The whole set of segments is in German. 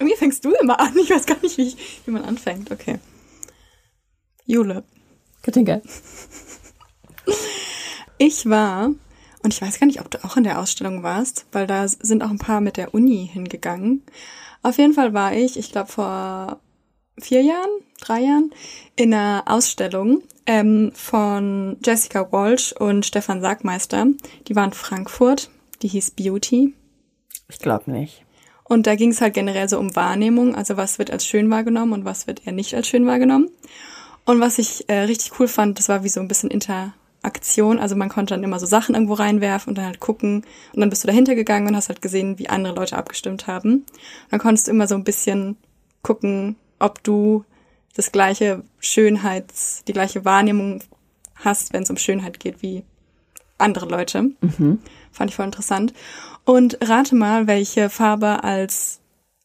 Irgendwie fängst du immer an. Ich weiß gar nicht, wie, ich, wie man anfängt. Okay. Jule. Katinka. Ich war, und ich weiß gar nicht, ob du auch in der Ausstellung warst, weil da sind auch ein paar mit der Uni hingegangen. Auf jeden Fall war ich, ich glaube vor vier Jahren, drei Jahren, in einer Ausstellung ähm, von Jessica Walsh und Stefan Sagmeister. Die war in Frankfurt, die hieß Beauty. Ich glaube nicht. Und da ging es halt generell so um Wahrnehmung, also was wird als schön wahrgenommen und was wird eher nicht als schön wahrgenommen. Und was ich äh, richtig cool fand, das war wie so ein bisschen Interaktion. Also man konnte dann immer so Sachen irgendwo reinwerfen und dann halt gucken. Und dann bist du dahinter gegangen und hast halt gesehen, wie andere Leute abgestimmt haben. Und dann konntest du immer so ein bisschen gucken, ob du das gleiche Schönheits, die gleiche Wahrnehmung hast, wenn es um Schönheit geht, wie andere Leute. Fand ich voll interessant. Und rate mal, welche Farbe als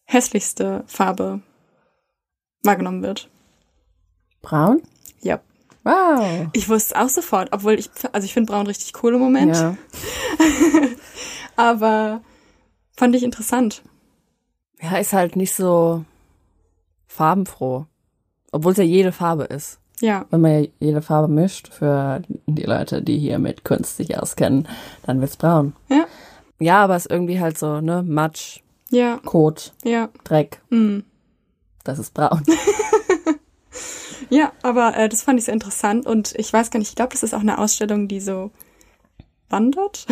hässlichste Farbe wahrgenommen wird. Braun? Ja. Wow. Ich wusste es auch sofort, obwohl ich, also ich finde Braun richtig cool im Moment, Ja. aber fand ich interessant. ja, ist halt nicht so farbenfroh. Obwohl es ja jede Farbe ist. Ja, Wenn man ja jede Farbe mischt, für die Leute, die hier mit Kunst sich auskennen, dann wird's braun. Ja. Ja, aber es ist irgendwie halt so, ne, Matsch, ja, Kot, ja. Dreck. Mm. Das ist braun. Ja, aber äh, das fand ich sehr interessant und ich weiß gar nicht, ich glaube, das ist auch eine Ausstellung, die so wandert.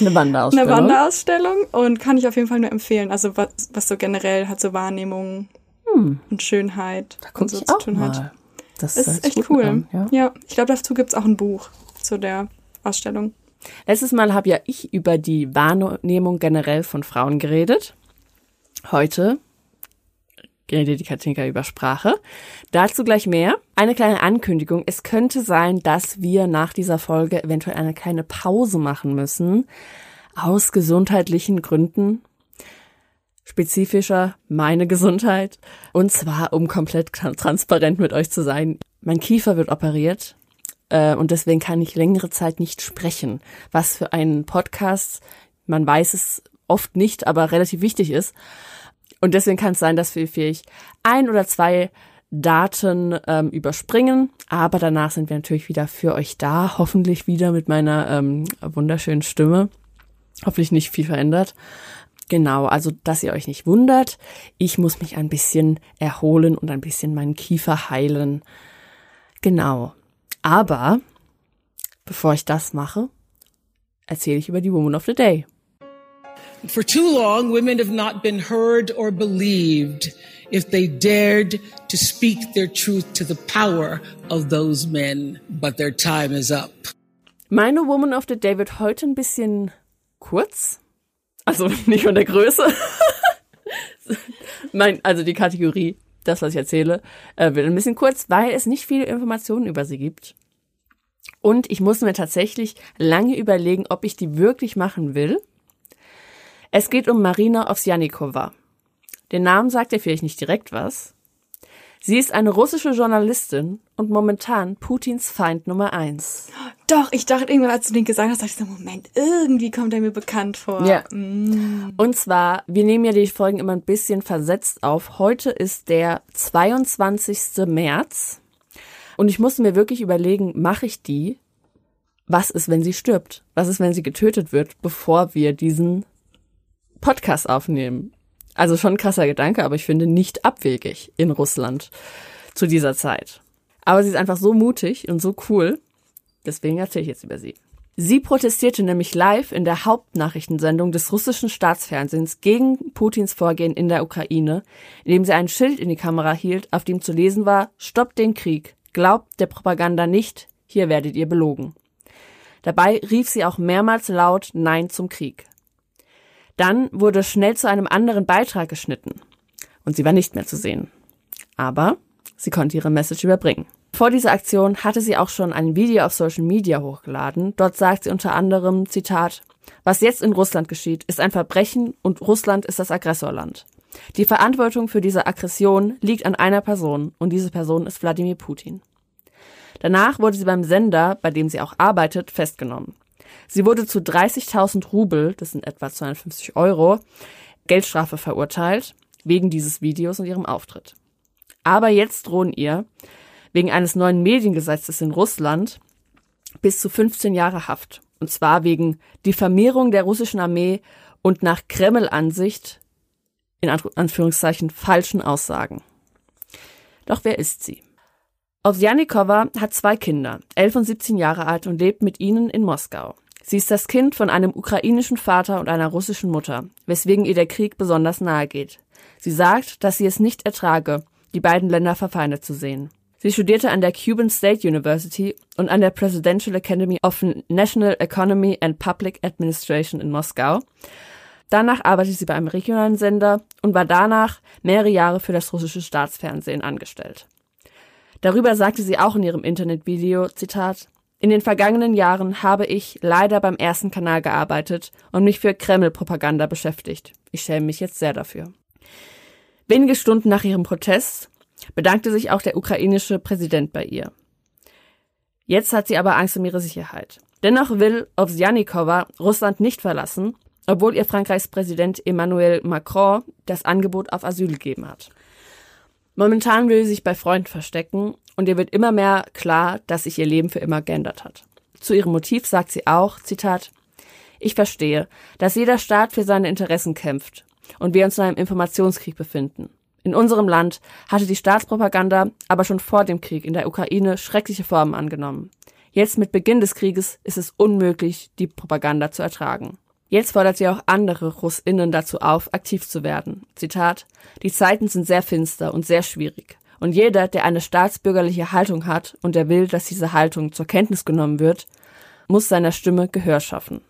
Eine Wanderausstellung. Eine Wanderausstellung und kann ich auf jeden Fall nur empfehlen. Also was, was so generell hat so Wahrnehmung und Schönheit Hm. Da und so ich zu auch tun hat. mal. Das Ist echt cool. an, ja. ja, ich glaube, dazu gibt's auch ein Buch zu der Ausstellung. Letztes Mal habe ja ich über die Wahrnehmung generell von Frauen geredet. Heute redet die Katinka über Sprache. Dazu gleich mehr. Eine kleine Ankündigung. Es könnte sein, dass wir nach dieser Folge eventuell eine kleine Pause machen müssen. Aus gesundheitlichen Gründen. Spezifischer meine Gesundheit. Und zwar, um komplett tran- transparent mit euch zu sein. Mein Kiefer wird operiert. Äh, und deswegen kann ich längere Zeit nicht sprechen. Was für einen Podcast, man weiß es oft nicht, aber relativ wichtig ist. Und deswegen kann es sein, dass wir vielleicht ein oder zwei Daten ähm, überspringen, aber danach sind wir natürlich wieder für euch da, hoffentlich wieder mit meiner ähm, wunderschönen Stimme. Hoffentlich nicht viel verändert. Genau, also dass ihr euch nicht wundert, ich muss mich ein bisschen erholen und ein bisschen meinen Kiefer heilen. Genau. Aber bevor ich das mache, erzähle ich über die Woman of the Day. For too long, women have not been heard or believed if they dared to speak their truth to the power of those men. But their time is up. Meine Woman of the Day wird heute ein bisschen kurz. Also nicht von der Größe. mein, also die Kategorie, das, was ich erzähle, äh, wird ein bisschen kurz, weil es nicht viele Informationen über sie gibt. Und ich muss mir tatsächlich lange überlegen, ob ich die wirklich machen will. Es geht um Marina Ovsjanikova. Den Namen sagt ihr vielleicht nicht direkt was. Sie ist eine russische Journalistin und momentan Putins Feind Nummer eins. Doch, ich dachte irgendwann, als du den gesagt hast, dachte ich so, Moment, irgendwie kommt er mir bekannt vor. Ja. Und zwar, wir nehmen ja die Folgen immer ein bisschen versetzt auf. Heute ist der 22. März. Und ich musste mir wirklich überlegen, mache ich die? Was ist, wenn sie stirbt? Was ist, wenn sie getötet wird, bevor wir diesen Podcast aufnehmen? Also schon ein krasser Gedanke, aber ich finde nicht abwegig in Russland zu dieser Zeit. Aber sie ist einfach so mutig und so cool. Deswegen erzähle ich jetzt über sie. Sie protestierte nämlich live in der Hauptnachrichtensendung des russischen Staatsfernsehens gegen Putins Vorgehen in der Ukraine, indem sie ein Schild in die Kamera hielt, auf dem zu lesen war, Stoppt den Krieg, glaubt der Propaganda nicht, hier werdet ihr belogen. Dabei rief sie auch mehrmals laut Nein zum Krieg. Dann wurde schnell zu einem anderen Beitrag geschnitten, und sie war nicht mehr zu sehen. Aber sie konnte ihre Message überbringen. Vor dieser Aktion hatte sie auch schon ein Video auf Social Media hochgeladen. Dort sagt sie unter anderem, Zitat, was jetzt in Russland geschieht, ist ein Verbrechen und Russland ist das Aggressorland. Die Verantwortung für diese Aggression liegt an einer Person und diese Person ist Wladimir Putin. Danach wurde sie beim Sender, bei dem sie auch arbeitet, festgenommen. Sie wurde zu 30.000 Rubel, das sind etwa 250 Euro, Geldstrafe verurteilt, wegen dieses Videos und ihrem Auftritt. Aber jetzt drohen ihr, wegen eines neuen Mediengesetzes in Russland, bis zu 15 Jahre Haft. Und zwar wegen Diffamierung der russischen Armee und nach Kreml-Ansicht, in Anführungszeichen, falschen Aussagen. Doch wer ist sie? Ovsjanikova hat zwei Kinder, 11 und 17 Jahre alt und lebt mit ihnen in Moskau. Sie ist das Kind von einem ukrainischen Vater und einer russischen Mutter, weswegen ihr der Krieg besonders nahe geht. Sie sagt, dass sie es nicht ertrage, die beiden Länder verfeindet zu sehen. Sie studierte an der Cuban State University und an der Presidential Academy of National Economy and Public Administration in Moskau. Danach arbeitete sie bei einem regionalen Sender und war danach mehrere Jahre für das russische Staatsfernsehen angestellt. Darüber sagte sie auch in ihrem Internetvideo, Zitat, in den vergangenen Jahren habe ich leider beim ersten Kanal gearbeitet und mich für Kreml-Propaganda beschäftigt. Ich schäme mich jetzt sehr dafür. Wenige Stunden nach ihrem Protest bedankte sich auch der ukrainische Präsident bei ihr. Jetzt hat sie aber Angst um ihre Sicherheit. Dennoch will Ovsjanikova Russland nicht verlassen, obwohl ihr Frankreichs Präsident Emmanuel Macron das Angebot auf Asyl gegeben hat. Momentan will sie sich bei Freunden verstecken und ihr wird immer mehr klar, dass sich ihr Leben für immer geändert hat. Zu ihrem Motiv sagt sie auch, Zitat, ich verstehe, dass jeder Staat für seine Interessen kämpft und wir uns in einem Informationskrieg befinden. In unserem Land hatte die Staatspropaganda aber schon vor dem Krieg in der Ukraine schreckliche Formen angenommen. Jetzt mit Beginn des Krieges ist es unmöglich, die Propaganda zu ertragen. Jetzt fordert sie auch andere Russinnen dazu auf, aktiv zu werden. Zitat, die Zeiten sind sehr finster und sehr schwierig. Und jeder, der eine staatsbürgerliche Haltung hat und der will, dass diese Haltung zur Kenntnis genommen wird, muss seiner Stimme Gehör schaffen.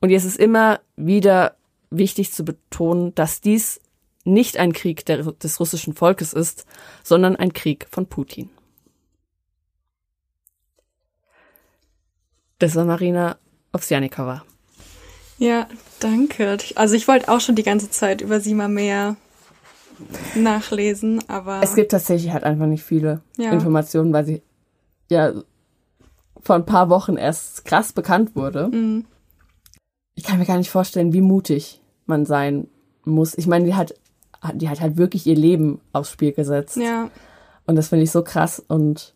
Und jetzt ist immer wieder wichtig zu betonen, dass dies nicht ein Krieg der, des russischen Volkes ist, sondern ein Krieg von Putin. Das war Marina Ovsjanikova. Ja, danke. Also ich wollte auch schon die ganze Zeit über sie mal mehr nachlesen, aber. Es gibt tatsächlich halt einfach nicht viele ja. Informationen, weil sie ja vor ein paar Wochen erst krass bekannt wurde. Mhm. Ich kann mir gar nicht vorstellen, wie mutig man sein muss. Ich meine, die hat, die hat halt wirklich ihr Leben aufs Spiel gesetzt. Ja. Und das finde ich so krass und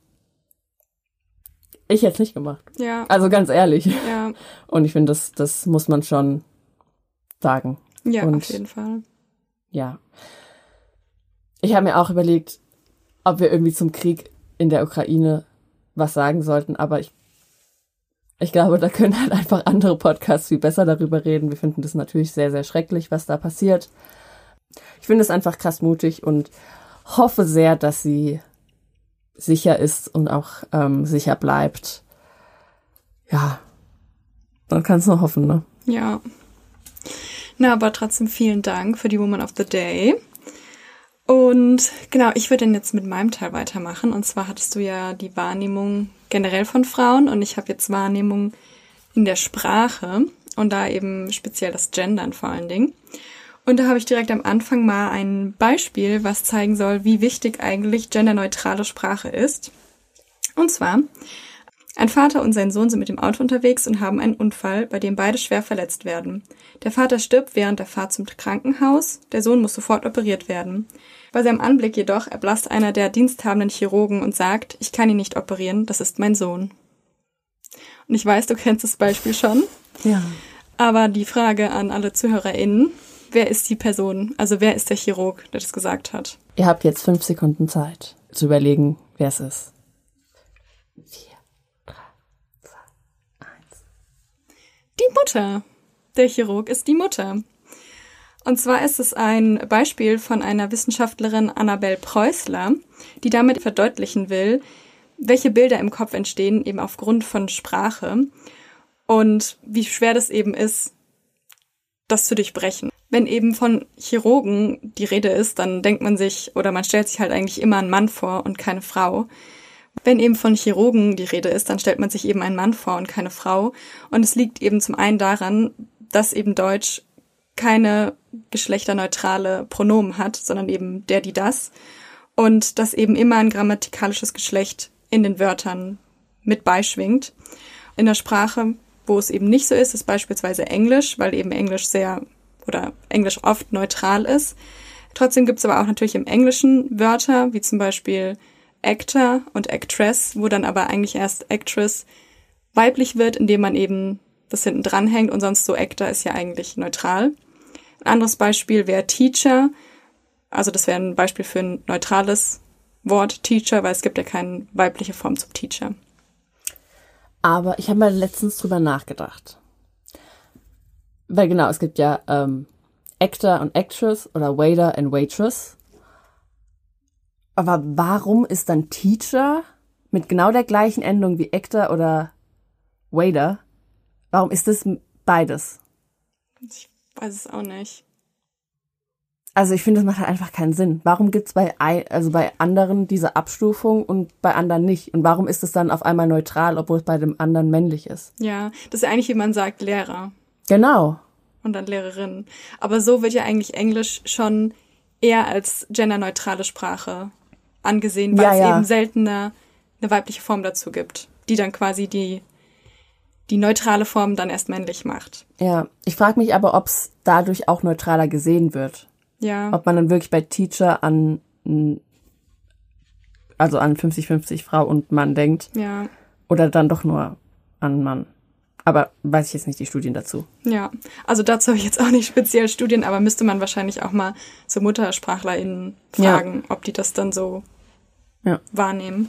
ich hätte es nicht gemacht. Ja. Also ganz ehrlich. Ja. Und ich finde, das, das muss man schon sagen. Ja, Und auf jeden Fall. Ja. Ich habe mir auch überlegt, ob wir irgendwie zum Krieg in der Ukraine was sagen sollten, aber ich, ich glaube, da können halt einfach andere Podcasts viel besser darüber reden. Wir finden das natürlich sehr, sehr schrecklich, was da passiert. Ich finde es einfach krass mutig und hoffe sehr, dass sie sicher ist und auch ähm, sicher bleibt. Ja, dann kannst du nur hoffen, ne? Ja. Na, aber trotzdem vielen Dank für die Woman of the Day. Und genau, ich würde dann jetzt mit meinem Teil weitermachen. Und zwar hattest du ja die Wahrnehmung generell von Frauen und ich habe jetzt Wahrnehmung in der Sprache und da eben speziell das Gendern vor allen Dingen. Und da habe ich direkt am Anfang mal ein Beispiel, was zeigen soll, wie wichtig eigentlich genderneutrale Sprache ist. Und zwar, ein Vater und sein Sohn sind mit dem Auto unterwegs und haben einen Unfall, bei dem beide schwer verletzt werden. Der Vater stirbt während der Fahrt zum Krankenhaus, der Sohn muss sofort operiert werden. Bei seinem Anblick jedoch erblasst einer der diensthabenden Chirurgen und sagt, ich kann ihn nicht operieren, das ist mein Sohn. Und ich weiß, du kennst das Beispiel schon. Ja. Aber die Frage an alle ZuhörerInnen, wer ist die Person? Also wer ist der Chirurg, der das gesagt hat? Ihr habt jetzt fünf Sekunden Zeit zu überlegen, wer es ist. Vier, drei, zwei, eins. Die Mutter. Der Chirurg ist die Mutter. Und zwar ist es ein Beispiel von einer Wissenschaftlerin Annabel Preußler, die damit verdeutlichen will, welche Bilder im Kopf entstehen, eben aufgrund von Sprache und wie schwer das eben ist, das zu durchbrechen. Wenn eben von Chirurgen die Rede ist, dann denkt man sich oder man stellt sich halt eigentlich immer einen Mann vor und keine Frau. Wenn eben von Chirurgen die Rede ist, dann stellt man sich eben einen Mann vor und keine Frau. Und es liegt eben zum einen daran, dass eben Deutsch keine geschlechterneutrale Pronomen hat, sondern eben der, die, das. Und dass eben immer ein grammatikalisches Geschlecht in den Wörtern mit beischwingt. In der Sprache, wo es eben nicht so ist, ist beispielsweise Englisch, weil eben Englisch sehr oder Englisch oft neutral ist. Trotzdem gibt es aber auch natürlich im Englischen Wörter, wie zum Beispiel Actor und Actress, wo dann aber eigentlich erst Actress weiblich wird, indem man eben das hinten dran hängt und sonst so Actor ist ja eigentlich neutral. Ein anderes Beispiel wäre Teacher. Also das wäre ein Beispiel für ein neutrales Wort Teacher, weil es gibt ja keine weibliche Form zum Teacher. Aber ich habe mal letztens drüber nachgedacht. Weil genau, es gibt ja ähm, Actor und Actress oder Waiter and Waitress. Aber warum ist dann Teacher mit genau der gleichen Endung wie Actor oder Waiter? Warum ist das beides? Ich weiß es auch nicht. Also ich finde, das macht halt einfach keinen Sinn. Warum gibt's bei also bei anderen diese Abstufung und bei anderen nicht? Und warum ist es dann auf einmal neutral, obwohl es bei dem anderen männlich ist? Ja, das ist eigentlich, wie man sagt, Lehrer. Genau. Und dann Lehrerin. Aber so wird ja eigentlich Englisch schon eher als genderneutrale Sprache angesehen, weil ja, es ja. eben seltener eine weibliche Form dazu gibt, die dann quasi die die neutrale Form dann erst männlich macht. Ja, ich frage mich aber, ob es dadurch auch neutraler gesehen wird. Ja. Ob man dann wirklich bei Teacher an also an 50-50 Frau und Mann denkt. Ja. Oder dann doch nur an Mann. Aber weiß ich jetzt nicht die Studien dazu. Ja, also dazu habe ich jetzt auch nicht speziell Studien, aber müsste man wahrscheinlich auch mal so MuttersprachlerInnen fragen, ja. ob die das dann so ja. wahrnehmen.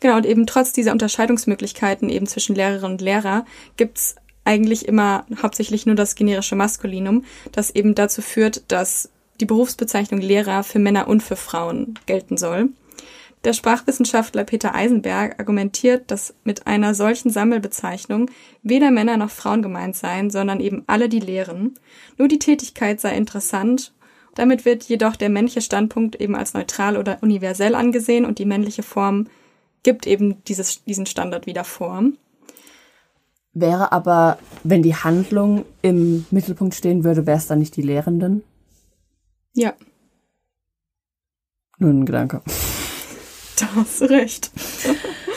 Genau, und eben trotz dieser Unterscheidungsmöglichkeiten eben zwischen Lehrerin und Lehrer gibt's eigentlich immer hauptsächlich nur das generische Maskulinum, das eben dazu führt, dass die Berufsbezeichnung Lehrer für Männer und für Frauen gelten soll. Der Sprachwissenschaftler Peter Eisenberg argumentiert, dass mit einer solchen Sammelbezeichnung weder Männer noch Frauen gemeint seien, sondern eben alle, die lehren. Nur die Tätigkeit sei interessant. Damit wird jedoch der männliche Standpunkt eben als neutral oder universell angesehen und die männliche Form gibt eben dieses, diesen Standard wieder vor. Wäre aber, wenn die Handlung im Mittelpunkt stehen würde, wäre es dann nicht die Lehrenden? Ja. Nur ein Gedanke. Da hast du recht.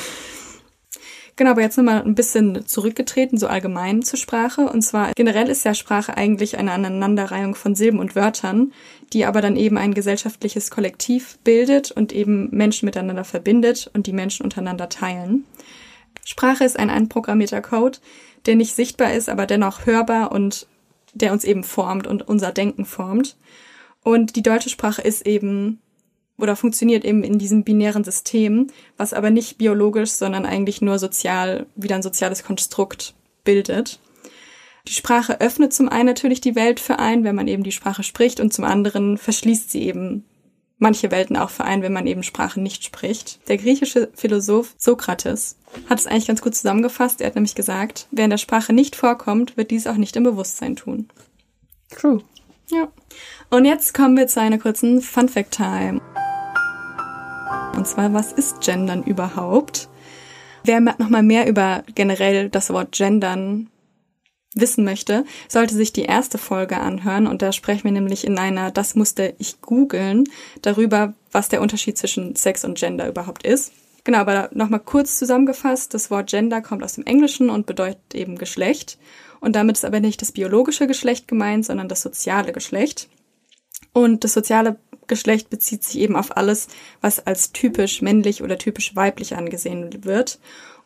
Genau, aber jetzt nochmal ein bisschen zurückgetreten, so allgemein zur Sprache. Und zwar generell ist ja Sprache eigentlich eine Aneinanderreihung von Silben und Wörtern, die aber dann eben ein gesellschaftliches Kollektiv bildet und eben Menschen miteinander verbindet und die Menschen untereinander teilen. Sprache ist ein einprogrammierter Code, der nicht sichtbar ist, aber dennoch hörbar und der uns eben formt und unser Denken formt. Und die deutsche Sprache ist eben oder funktioniert eben in diesem binären System, was aber nicht biologisch, sondern eigentlich nur sozial, wieder ein soziales Konstrukt bildet. Die Sprache öffnet zum einen natürlich die Welt für einen, wenn man eben die Sprache spricht, und zum anderen verschließt sie eben manche Welten auch für einen, wenn man eben Sprache nicht spricht. Der griechische Philosoph Sokrates hat es eigentlich ganz gut zusammengefasst. Er hat nämlich gesagt, wer in der Sprache nicht vorkommt, wird dies auch nicht im Bewusstsein tun. True. Ja. Und jetzt kommen wir zu einer kurzen Fun Fact Time. Und zwar, was ist Gendern überhaupt? Wer nochmal mehr über generell das Wort Gendern wissen möchte, sollte sich die erste Folge anhören und da sprechen wir nämlich in einer Das musste ich googeln darüber, was der Unterschied zwischen Sex und Gender überhaupt ist. Genau, aber nochmal kurz zusammengefasst, das Wort Gender kommt aus dem Englischen und bedeutet eben Geschlecht. Und damit ist aber nicht das biologische Geschlecht gemeint, sondern das soziale Geschlecht. Und das soziale Geschlecht bezieht sich eben auf alles, was als typisch männlich oder typisch weiblich angesehen wird.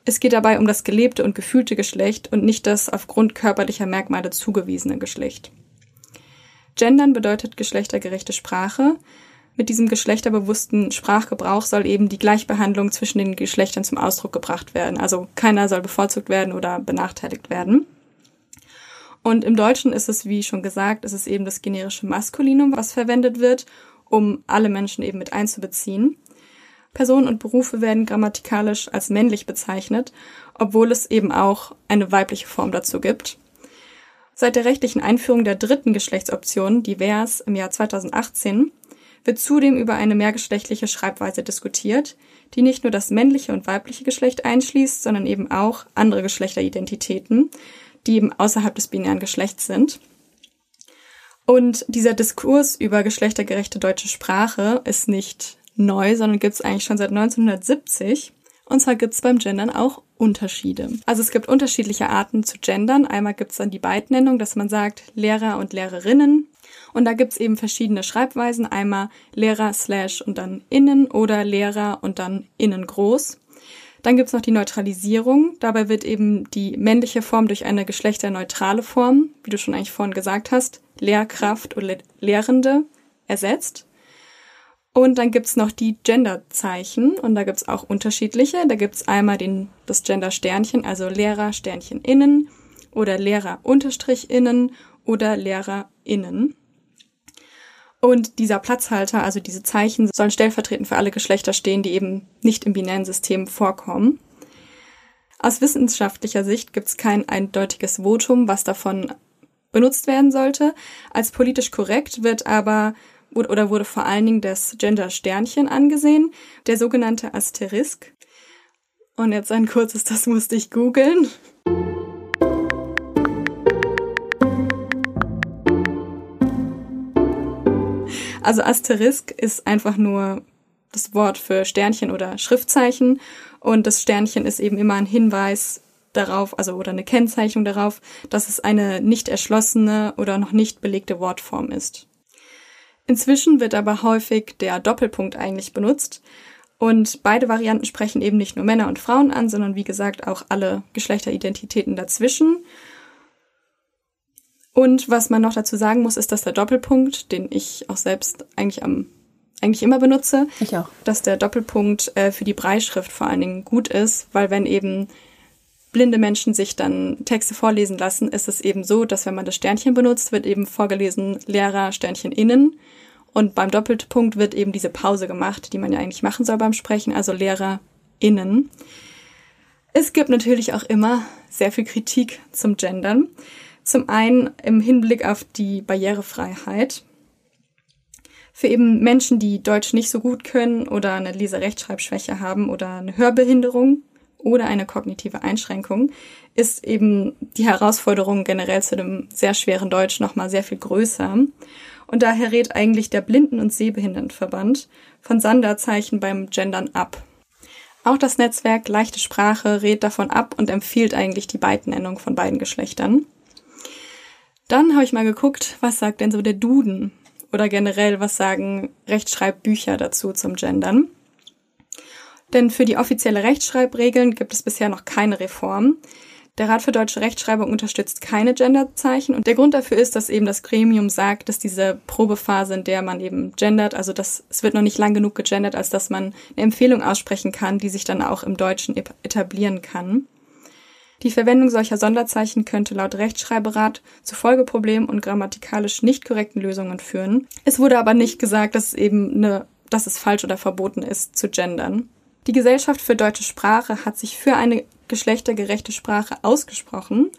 Es geht dabei um das gelebte und gefühlte Geschlecht und nicht das aufgrund körperlicher Merkmale zugewiesene Geschlecht. Gendern bedeutet geschlechtergerechte Sprache. Mit diesem geschlechterbewussten Sprachgebrauch soll eben die Gleichbehandlung zwischen den Geschlechtern zum Ausdruck gebracht werden. Also keiner soll bevorzugt werden oder benachteiligt werden. Und im Deutschen ist es, wie schon gesagt, ist es eben das generische Maskulinum, was verwendet wird, um alle Menschen eben mit einzubeziehen. Personen und Berufe werden grammatikalisch als männlich bezeichnet, obwohl es eben auch eine weibliche Form dazu gibt. Seit der rechtlichen Einführung der dritten Geschlechtsoption, divers, im Jahr 2018, wird zudem über eine mehrgeschlechtliche Schreibweise diskutiert, die nicht nur das männliche und weibliche Geschlecht einschließt, sondern eben auch andere Geschlechteridentitäten, die eben außerhalb des binären Geschlechts sind. Und dieser Diskurs über geschlechtergerechte deutsche Sprache ist nicht neu, sondern gibt es eigentlich schon seit 1970. Und zwar gibt es beim Gendern auch Unterschiede. Also es gibt unterschiedliche Arten zu gendern. Einmal gibt es dann die Beidnennung, dass man sagt Lehrer und Lehrerinnen. Und da gibt es eben verschiedene Schreibweisen. Einmal Lehrer slash und dann innen oder Lehrer und dann innen groß. Dann gibt es noch die Neutralisierung. Dabei wird eben die männliche Form durch eine geschlechterneutrale Form, wie du schon eigentlich vorhin gesagt hast, Lehrkraft oder Lehrende ersetzt. Und dann gibt's noch die Genderzeichen und da gibt's auch unterschiedliche. Da gibt's einmal den, das Gender-Sternchen, also Lehrer Sternchen innen oder Lehrer Unterstrich innen oder Lehrer innen. Und dieser Platzhalter, also diese Zeichen, sollen stellvertretend für alle Geschlechter stehen, die eben nicht im binären System vorkommen. Aus wissenschaftlicher Sicht gibt's kein eindeutiges Votum, was davon benutzt werden sollte. Als politisch korrekt wird aber oder wurde vor allen Dingen das Gender-Sternchen angesehen, der sogenannte Asterisk. Und jetzt ein kurzes, das musste ich googeln. Also Asterisk ist einfach nur das Wort für Sternchen oder Schriftzeichen und das Sternchen ist eben immer ein Hinweis darauf, also oder eine Kennzeichnung darauf, dass es eine nicht erschlossene oder noch nicht belegte Wortform ist. Inzwischen wird aber häufig der Doppelpunkt eigentlich benutzt. Und beide Varianten sprechen eben nicht nur Männer und Frauen an, sondern wie gesagt auch alle Geschlechteridentitäten dazwischen. Und was man noch dazu sagen muss, ist, dass der Doppelpunkt, den ich auch selbst eigentlich am eigentlich immer benutze, ich auch. dass der Doppelpunkt äh, für die Breischrift vor allen Dingen gut ist, weil wenn eben blinde Menschen sich dann Texte vorlesen lassen, ist es eben so, dass wenn man das Sternchen benutzt, wird eben vorgelesen Lehrer Sternchen innen und beim Doppelpunkt wird eben diese Pause gemacht, die man ja eigentlich machen soll beim Sprechen, also Lehrer innen. Es gibt natürlich auch immer sehr viel Kritik zum Gendern. Zum einen im Hinblick auf die Barrierefreiheit. Für eben Menschen, die Deutsch nicht so gut können oder eine Leserechtschreibschwäche haben oder eine Hörbehinderung, oder eine kognitive Einschränkung, ist eben die Herausforderung generell zu dem sehr schweren Deutsch nochmal sehr viel größer. Und daher rät eigentlich der Blinden- und Sehbehindertenverband von Sonderzeichen beim Gendern ab. Auch das Netzwerk Leichte Sprache rät davon ab und empfiehlt eigentlich die Beidnennung von beiden Geschlechtern. Dann habe ich mal geguckt, was sagt denn so der Duden oder generell, was sagen Rechtschreibbücher dazu zum Gendern. Denn für die offizielle Rechtschreibregeln gibt es bisher noch keine Reform. Der Rat für deutsche Rechtschreibung unterstützt keine Genderzeichen und der Grund dafür ist, dass eben das Gremium sagt, dass diese Probephase, in der man eben gendert, also das, es wird noch nicht lang genug gegendert, als dass man eine Empfehlung aussprechen kann, die sich dann auch im Deutschen etablieren kann. Die Verwendung solcher Sonderzeichen könnte laut Rechtschreiberat zu Folgeproblemen und grammatikalisch nicht korrekten Lösungen führen. Es wurde aber nicht gesagt, dass es eben eine, dass es falsch oder verboten ist zu gendern. Die Gesellschaft für deutsche Sprache hat sich für eine geschlechtergerechte Sprache ausgesprochen,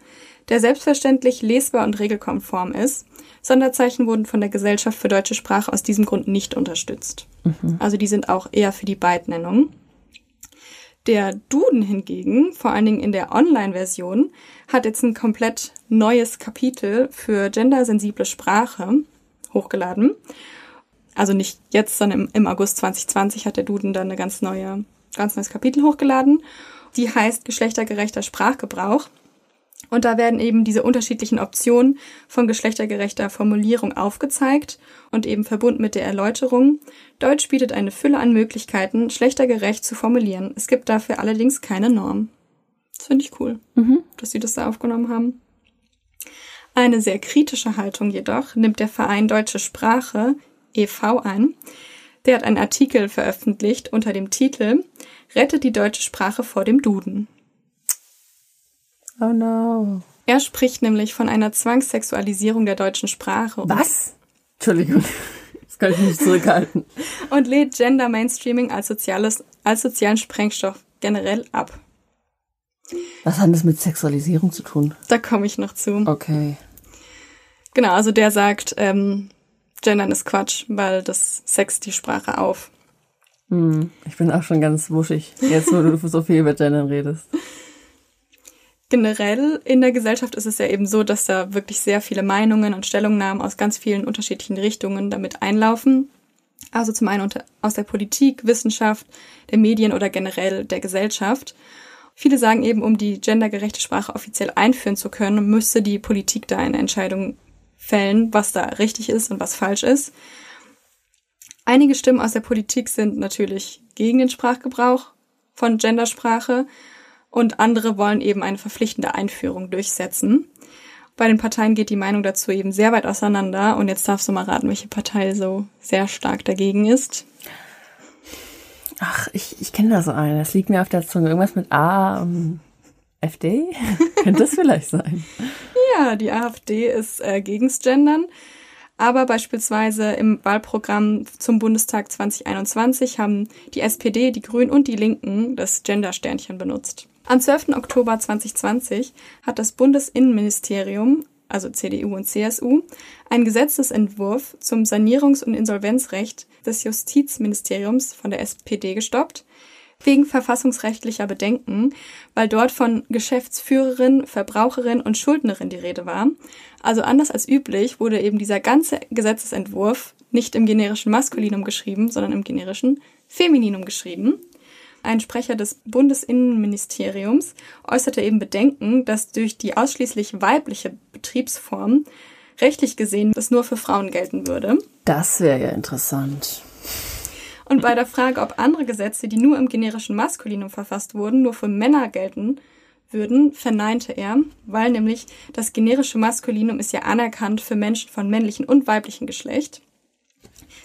der selbstverständlich lesbar und regelkonform ist. Sonderzeichen wurden von der Gesellschaft für deutsche Sprache aus diesem Grund nicht unterstützt. Mhm. Also die sind auch eher für die Beidnennung. Der Duden hingegen, vor allen Dingen in der Online-Version, hat jetzt ein komplett neues Kapitel für gendersensible Sprache hochgeladen. Also nicht jetzt, sondern im, im August 2020 hat der Duden dann eine ganz neue ganz neues Kapitel hochgeladen. Die heißt geschlechtergerechter Sprachgebrauch. Und da werden eben diese unterschiedlichen Optionen von geschlechtergerechter Formulierung aufgezeigt und eben verbunden mit der Erläuterung. Deutsch bietet eine Fülle an Möglichkeiten, schlechtergerecht zu formulieren. Es gibt dafür allerdings keine Norm. Das finde ich cool, mhm. dass sie das da aufgenommen haben. Eine sehr kritische Haltung jedoch nimmt der Verein Deutsche Sprache e.V. ein. Der hat einen Artikel veröffentlicht unter dem Titel Rettet die deutsche Sprache vor dem Duden. Oh no. Er spricht nämlich von einer Zwangssexualisierung der deutschen Sprache. Was? Entschuldigung. Das kann ich nicht zurückhalten. Und lädt Gender Mainstreaming als, soziales, als sozialen Sprengstoff generell ab. Was hat das mit Sexualisierung zu tun? Da komme ich noch zu. Okay. Genau, also der sagt, ähm, Gendern ist Quatsch, weil das sext die Sprache auf. Hm, ich bin auch schon ganz wuschig, jetzt wo du so viel über Gendern redest. Generell in der Gesellschaft ist es ja eben so, dass da wirklich sehr viele Meinungen und Stellungnahmen aus ganz vielen unterschiedlichen Richtungen damit einlaufen. Also zum einen unter, aus der Politik, Wissenschaft, der Medien oder generell der Gesellschaft. Viele sagen eben, um die gendergerechte Sprache offiziell einführen zu können, müsste die Politik da eine Entscheidung fällen, was da richtig ist und was falsch ist. Einige Stimmen aus der Politik sind natürlich gegen den Sprachgebrauch von Gendersprache und andere wollen eben eine verpflichtende Einführung durchsetzen. Bei den Parteien geht die Meinung dazu eben sehr weit auseinander und jetzt darfst du mal raten, welche Partei so sehr stark dagegen ist. Ach, ich, ich kenne da so eine. Das liegt mir auf der Zunge. Irgendwas mit A und FD? Könnte das vielleicht sein? Ja, die AfD ist äh, gegens Gendern. Aber beispielsweise im Wahlprogramm zum Bundestag 2021 haben die SPD, die Grünen und die Linken das Gender-Sternchen benutzt. Am 12. Oktober 2020 hat das Bundesinnenministerium, also CDU und CSU, einen Gesetzesentwurf zum Sanierungs- und Insolvenzrecht des Justizministeriums von der SPD gestoppt, wegen verfassungsrechtlicher Bedenken, weil dort von Geschäftsführerin, Verbraucherin und Schuldnerin die Rede war. Also anders als üblich wurde eben dieser ganze Gesetzesentwurf nicht im generischen Maskulinum geschrieben, sondern im generischen Femininum geschrieben. Ein Sprecher des Bundesinnenministeriums äußerte eben Bedenken, dass durch die ausschließlich weibliche Betriebsform rechtlich gesehen das nur für Frauen gelten würde. Das wäre ja interessant. Und bei der Frage, ob andere Gesetze, die nur im generischen Maskulinum verfasst wurden, nur für Männer gelten würden, verneinte er, weil nämlich das generische Maskulinum ist ja anerkannt für Menschen von männlichen und weiblichen Geschlecht.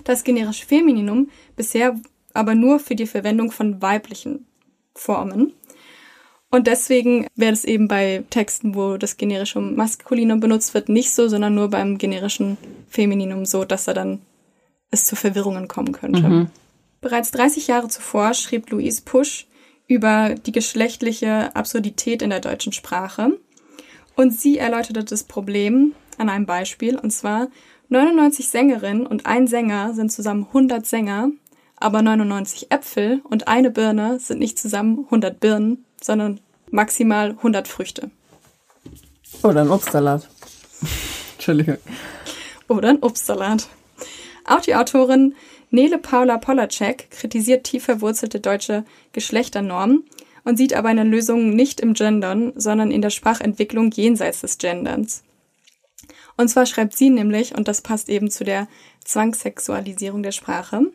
Das generische Femininum bisher aber nur für die Verwendung von weiblichen Formen. Und deswegen wäre es eben bei Texten, wo das generische Maskulinum benutzt wird, nicht so, sondern nur beim generischen Femininum so, dass da dann es zu Verwirrungen kommen könnte. Mhm. Bereits 30 Jahre zuvor schrieb Louise Pusch über die geschlechtliche Absurdität in der deutschen Sprache. Und sie erläuterte das Problem an einem Beispiel, und zwar 99 Sängerinnen und ein Sänger sind zusammen 100 Sänger aber 99 Äpfel und eine Birne sind nicht zusammen 100 Birnen, sondern maximal 100 Früchte. Oder ein Obstsalat. Entschuldigung. Oder ein Obstsalat. Auch die Autorin Nele Paula Polacek kritisiert tief verwurzelte deutsche Geschlechternormen und sieht aber eine Lösung nicht im Gendern, sondern in der Sprachentwicklung jenseits des Genderns. Und zwar schreibt sie nämlich, und das passt eben zu der Zwangssexualisierung der Sprache,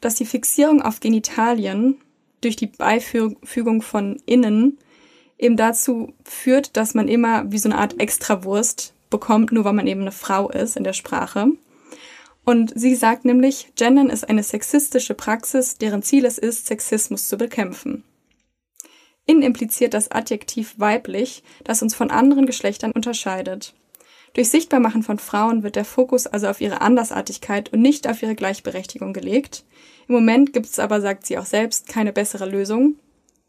dass die Fixierung auf Genitalien durch die Beifügung von innen eben dazu führt, dass man immer wie so eine Art Extrawurst bekommt, nur weil man eben eine Frau ist in der Sprache. Und sie sagt nämlich, Gendern ist eine sexistische Praxis, deren Ziel es ist, Sexismus zu bekämpfen. Innen impliziert das Adjektiv weiblich, das uns von anderen Geschlechtern unterscheidet. Durch Sichtbarmachen von Frauen wird der Fokus also auf ihre Andersartigkeit und nicht auf ihre Gleichberechtigung gelegt. Im Moment gibt es aber, sagt sie auch selbst, keine bessere Lösung,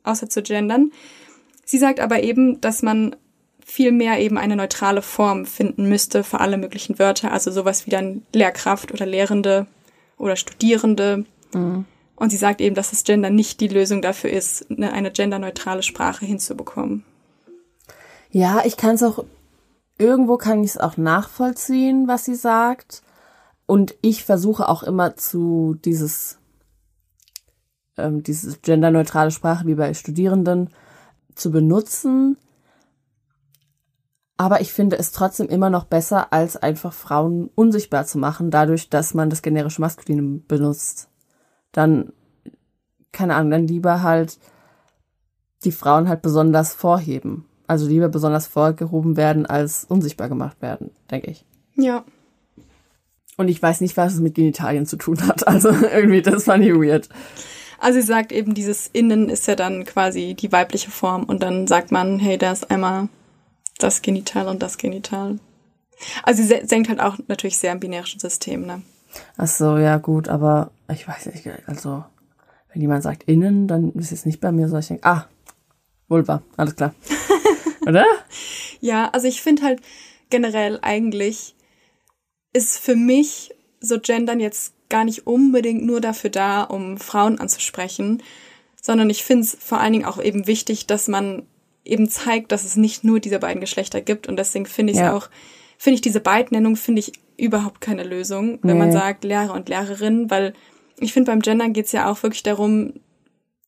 außer zu gendern. Sie sagt aber eben, dass man viel mehr eben eine neutrale Form finden müsste für alle möglichen Wörter, also sowas wie dann Lehrkraft oder Lehrende oder Studierende. Mhm. Und sie sagt eben, dass das Gender nicht die Lösung dafür ist, eine genderneutrale Sprache hinzubekommen. Ja, ich kann es auch irgendwo kann ich es auch nachvollziehen, was sie sagt. Und ich versuche auch immer zu dieses, ähm, dieses genderneutrale Sprache wie bei Studierenden zu benutzen. Aber ich finde es trotzdem immer noch besser, als einfach Frauen unsichtbar zu machen, dadurch, dass man das generische Maskulinum benutzt. Dann, keine Ahnung, dann lieber halt die Frauen halt besonders vorheben. Also lieber besonders vorgehoben werden als unsichtbar gemacht werden, denke ich. Ja. Und ich weiß nicht, was es mit Genitalien zu tun hat. Also irgendwie, das fand ich weird. Also sie sagt eben, dieses Innen ist ja dann quasi die weibliche Form und dann sagt man, hey, da ist einmal das Genital und das Genital. Also sie senkt halt auch natürlich sehr im binärischen System, ne? Ach so, ja gut, aber ich weiß nicht, also wenn jemand sagt innen, dann ist es nicht bei mir so, ich denke, ah, Vulva, alles klar. Oder? Ja, also ich finde halt generell eigentlich ist für mich so Gendern jetzt gar nicht unbedingt nur dafür da, um Frauen anzusprechen, sondern ich finde es vor allen Dingen auch eben wichtig, dass man eben zeigt, dass es nicht nur diese beiden Geschlechter gibt und deswegen finde ich es Ja. auch, finde ich diese Beidnennung finde ich überhaupt keine Lösung, wenn man Nee. sagt Lehrer und Lehrerin, weil ich finde beim Gendern geht es ja auch wirklich darum,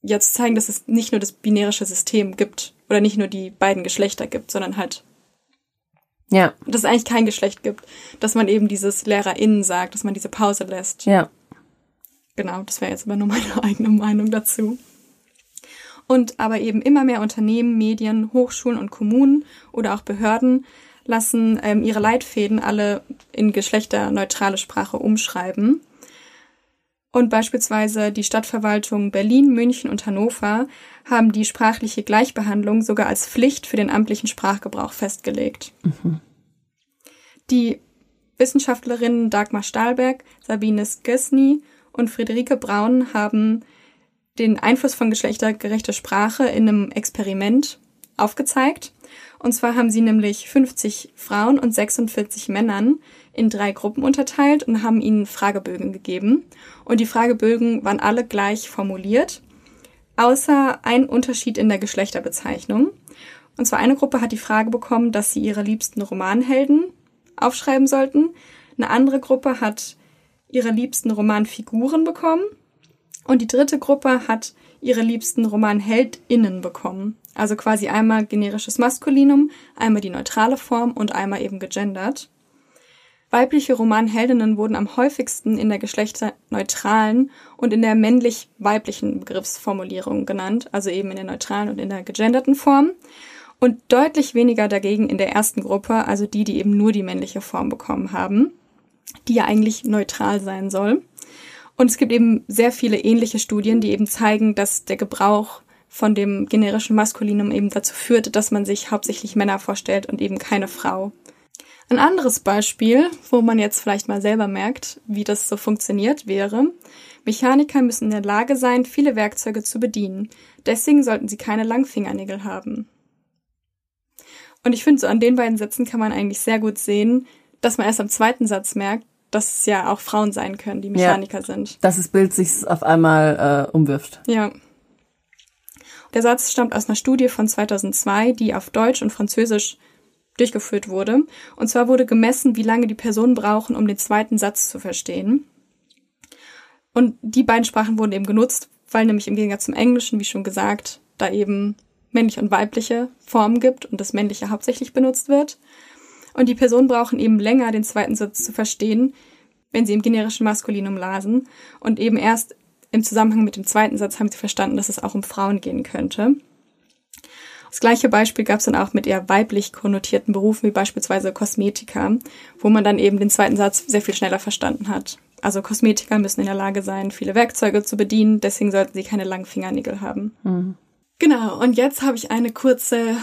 ja zu zeigen, dass es nicht nur das binärische System gibt oder nicht nur die beiden Geschlechter gibt, sondern halt Ja, dass es eigentlich kein Geschlecht gibt, dass man eben dieses LehrerInnen sagt, dass man diese Pause lässt. ja. Genau, das wäre jetzt aber nur meine eigene Meinung dazu. Und aber eben immer mehr Unternehmen, Medien, Hochschulen und Kommunen oder auch Behörden lassen ähm, ihre Leitfäden alle in geschlechterneutrale Sprache umschreiben. Und beispielsweise die Stadtverwaltung Berlin, München und Hannover haben die sprachliche Gleichbehandlung sogar als Pflicht für den amtlichen Sprachgebrauch festgelegt. Die Wissenschaftlerinnen Dagmar Stahlberg, Sabine Sgesny und Friederike Braun haben den Einfluss von geschlechtergerechter Sprache in einem Experiment aufgezeigt. Und zwar haben sie nämlich 50 Frauen und 46 Männern in drei Gruppen unterteilt und haben ihnen Fragebögen gegeben. Und die Fragebögen waren alle gleich formuliert, außer ein Unterschied in der Geschlechterbezeichnung. Und zwar eine Gruppe hat die Frage bekommen, dass sie ihre liebsten Romanhelden aufschreiben sollten. Eine andere Gruppe hat ihre liebsten Romanfiguren bekommen. Und die dritte Gruppe hat ihre liebsten RomanheldInnen bekommen. Also quasi einmal generisches Maskulinum, einmal die neutrale Form und einmal eben gegendert. Weibliche Romanheldinnen wurden am häufigsten in der geschlechterneutralen und in der männlich-weiblichen Begriffsformulierung genannt, also eben in der neutralen und in der gegenderten Form. Und deutlich weniger dagegen in der ersten Gruppe, also die, die eben nur die männliche Form bekommen haben, die ja eigentlich neutral sein soll. Und es gibt eben sehr viele ähnliche Studien, die eben zeigen, dass der Gebrauch von dem generischen Maskulinum eben dazu führt, dass man sich hauptsächlich Männer vorstellt und eben keine Frau. Ein anderes Beispiel, wo man jetzt vielleicht mal selber merkt, wie das so funktioniert, wäre, Mechaniker müssen in der Lage sein, viele Werkzeuge zu bedienen. Deswegen sollten sie keine Langfingernägel haben. Und ich finde, so an den beiden Sätzen kann man eigentlich sehr gut sehen, dass man erst am zweiten Satz merkt, dass es ja auch Frauen sein können, die Mechaniker sind. Dass das Bild sich auf einmal äh, umwirft. Ja. Der Satz stammt aus einer Studie von 2002, die auf Deutsch und Französisch durchgeführt wurde. Und zwar wurde gemessen, wie lange die Personen brauchen, um den zweiten Satz zu verstehen. Und die beiden Sprachen wurden eben genutzt, weil nämlich im Gegensatz zum Englischen, wie schon gesagt, da eben männliche und weibliche Formen gibt und das männliche hauptsächlich benutzt wird. Und die Personen brauchen eben länger, den zweiten Satz zu verstehen, wenn sie im generischen Maskulinum lasen. Und eben erst im Zusammenhang mit dem zweiten Satz haben sie verstanden, dass es auch um Frauen gehen könnte. Das gleiche Beispiel gab es dann auch mit eher weiblich konnotierten Berufen, wie beispielsweise Kosmetiker, wo man dann eben den zweiten Satz sehr viel schneller verstanden hat. Also Kosmetiker müssen in der Lage sein, viele Werkzeuge zu bedienen, deswegen sollten sie keine langen Fingernägel haben. Mhm. Genau, und jetzt habe ich eine kurze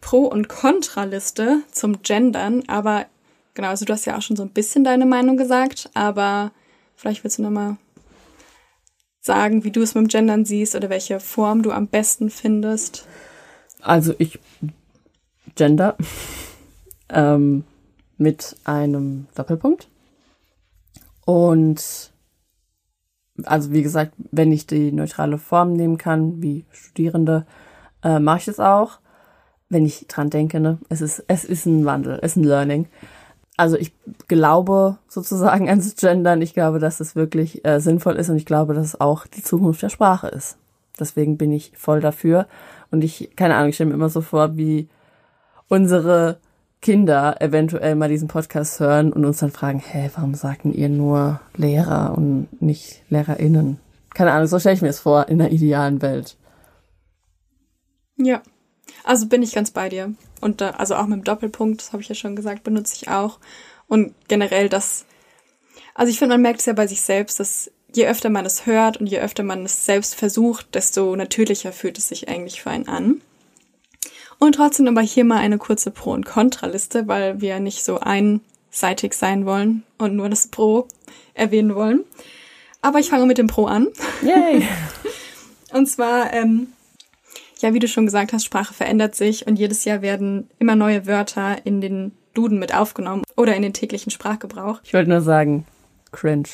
Pro- und Kontraliste zum Gendern, aber genau, also du hast ja auch schon so ein bisschen deine Meinung gesagt, aber vielleicht willst du nochmal sagen, wie du es mit dem Gendern siehst oder welche Form du am besten findest. Also ich Gender ähm, mit einem Doppelpunkt. Und also wie gesagt, wenn ich die neutrale Form nehmen kann, wie Studierende, äh, mache ich das auch. Wenn ich dran denke, ne, es ist, es ist ein Wandel, es ist ein Learning. Also ich glaube sozusagen ans Gendern. Ich glaube, dass es wirklich äh, sinnvoll ist und ich glaube, dass es auch die Zukunft der Sprache ist. Deswegen bin ich voll dafür. Und ich, keine Ahnung, ich stelle mir immer so vor, wie unsere Kinder eventuell mal diesen Podcast hören und uns dann fragen, hä, warum sagten ihr nur Lehrer und nicht LehrerInnen? Keine Ahnung, so stelle ich mir es vor in einer idealen Welt. Ja, also bin ich ganz bei dir. Und da, also auch mit dem Doppelpunkt, das habe ich ja schon gesagt, benutze ich auch. Und generell das, also ich finde, man merkt es ja bei sich selbst, dass je öfter man es hört und je öfter man es selbst versucht, desto natürlicher fühlt es sich eigentlich für einen an. Und trotzdem aber hier mal eine kurze Pro- und Kontraliste, weil wir nicht so einseitig sein wollen und nur das Pro erwähnen wollen. Aber ich fange mit dem Pro an. Yay! und zwar, ähm, ja, wie du schon gesagt hast, Sprache verändert sich und jedes Jahr werden immer neue Wörter in den Duden mit aufgenommen. oder in den täglichen Sprachgebrauch. Ich wollte nur sagen, cringe.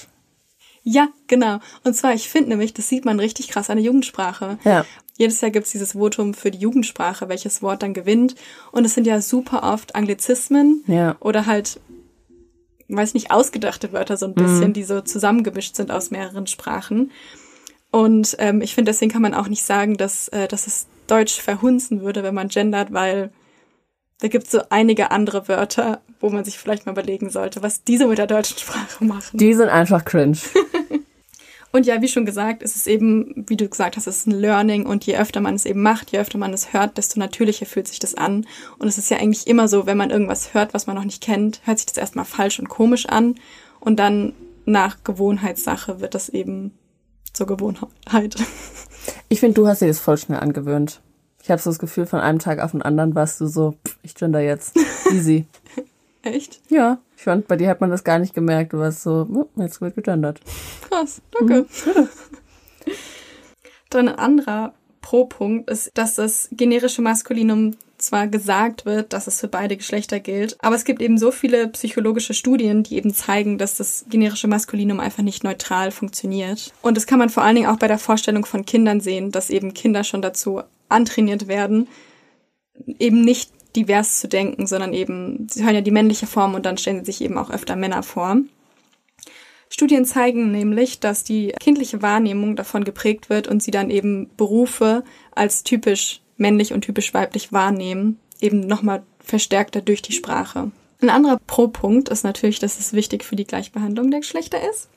Ja, genau. Und zwar, ich finde nämlich, das sieht man richtig krass an der Jugendsprache. Ja. Jedes Jahr gibt's dieses Votum für die Jugendsprache, welches Wort dann gewinnt. Und es sind ja super oft Anglizismen Ja. oder halt, weiß nicht, ausgedachte Wörter so ein bisschen, die so zusammengemischt sind aus mehreren Sprachen. Und ähm, ich finde, deswegen kann man auch nicht sagen, dass, äh, dass es Deutsch verhunzen würde, wenn man gendert, weil da gibt's so einige andere Wörter, wo man sich vielleicht mal überlegen sollte, was diese mit der deutschen Sprache machen. Die sind einfach cringe. Und ja, wie schon gesagt, ist es eben, wie du gesagt hast, es ist ein Learning und je öfter man es eben macht, je öfter man es hört, desto natürlicher fühlt sich das an. Und es ist ja eigentlich immer so, wenn man irgendwas hört, was man noch nicht kennt, hört sich das erstmal falsch und komisch an und dann nach Gewohnheitssache wird das eben zur Gewohnheit. Ich finde, du hast dir das voll schnell angewöhnt. Ich habe so das Gefühl, von einem Tag auf den anderen warst du so, pff, ich gender jetzt. Easy. Echt? Ja, ich fand, bei dir hat man das gar nicht gemerkt. Du warst so, "Oh, jetzt wird gegendert. Krass, danke. Dann ein anderer Pro-Punkt ist, dass das generische Maskulinum zwar gesagt wird, dass es für beide Geschlechter gilt, aber es gibt eben so viele psychologische Studien, die eben zeigen, dass das generische Maskulinum einfach nicht neutral funktioniert. Und das kann man vor allen Dingen auch bei der Vorstellung von Kindern sehen, dass eben Kinder schon dazu antrainiert werden, eben nicht divers zu denken, sondern eben, sie hören ja die männliche Form und dann stellen sie sich eben auch öfter Männer vor. Studien zeigen nämlich, dass die kindliche Wahrnehmung davon geprägt wird und sie dann eben Berufe als typisch männlich und typisch weiblich wahrnehmen, eben nochmal verstärkter durch die Sprache. Ein anderer Pro-Punkt ist natürlich, dass es wichtig für die Gleichbehandlung der Geschlechter ist.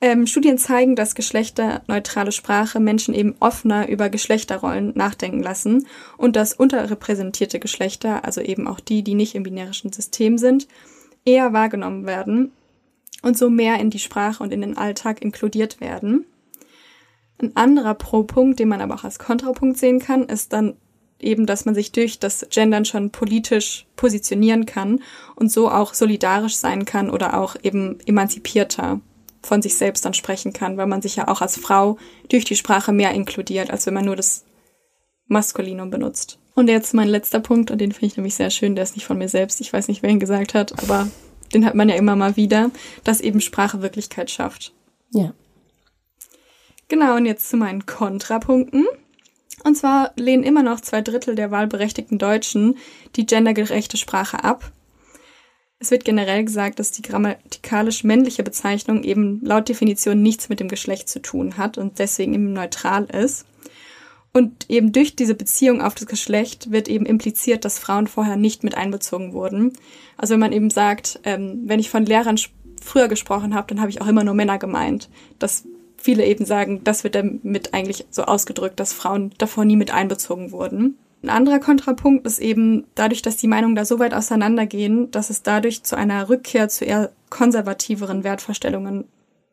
Ähm, Studien zeigen, dass geschlechterneutrale Sprache Menschen eben offener über Geschlechterrollen nachdenken lassen und dass unterrepräsentierte Geschlechter, also eben auch die, die nicht im binärischen System sind, eher wahrgenommen werden und so mehr in die Sprache und in den Alltag inkludiert werden. Ein anderer Pro-Punkt, den man aber auch als Kontrapunkt sehen kann, ist dann eben, dass man sich durch das Gendern schon politisch positionieren kann und so auch solidarisch sein kann oder auch eben emanzipierter von sich selbst dann sprechen kann, weil man sich ja auch als Frau durch die Sprache mehr inkludiert, als wenn man nur das Maskulinum benutzt. Und jetzt mein letzter Punkt, und den finde ich nämlich sehr schön, der ist nicht von mir selbst, ich weiß nicht, wer ihn gesagt hat, aber den hat man ja immer mal wieder, dass eben Sprache Wirklichkeit schafft. Ja. Genau, und jetzt zu meinen Kontrapunkten. Und zwar lehnen immer noch zwei Drittel der wahlberechtigten Deutschen die gendergerechte Sprache ab. Es wird generell gesagt, dass die grammatikalisch männliche Bezeichnung eben laut Definition nichts mit dem Geschlecht zu tun hat und deswegen eben neutral ist. Und eben durch diese Beziehung auf das Geschlecht wird eben impliziert, dass Frauen vorher nicht mit einbezogen wurden. Also wenn man eben sagt, ähm, wenn ich von Lehrern früher gesprochen habe, dann habe ich auch immer nur Männer gemeint. Dass viele eben sagen, das wird damit eigentlich so ausgedrückt, dass Frauen davor nie mit einbezogen wurden. Ein anderer Kontrapunkt ist eben dadurch, dass die Meinungen da so weit auseinandergehen, dass es dadurch zu einer Rückkehr zu eher konservativeren Wertvorstellungen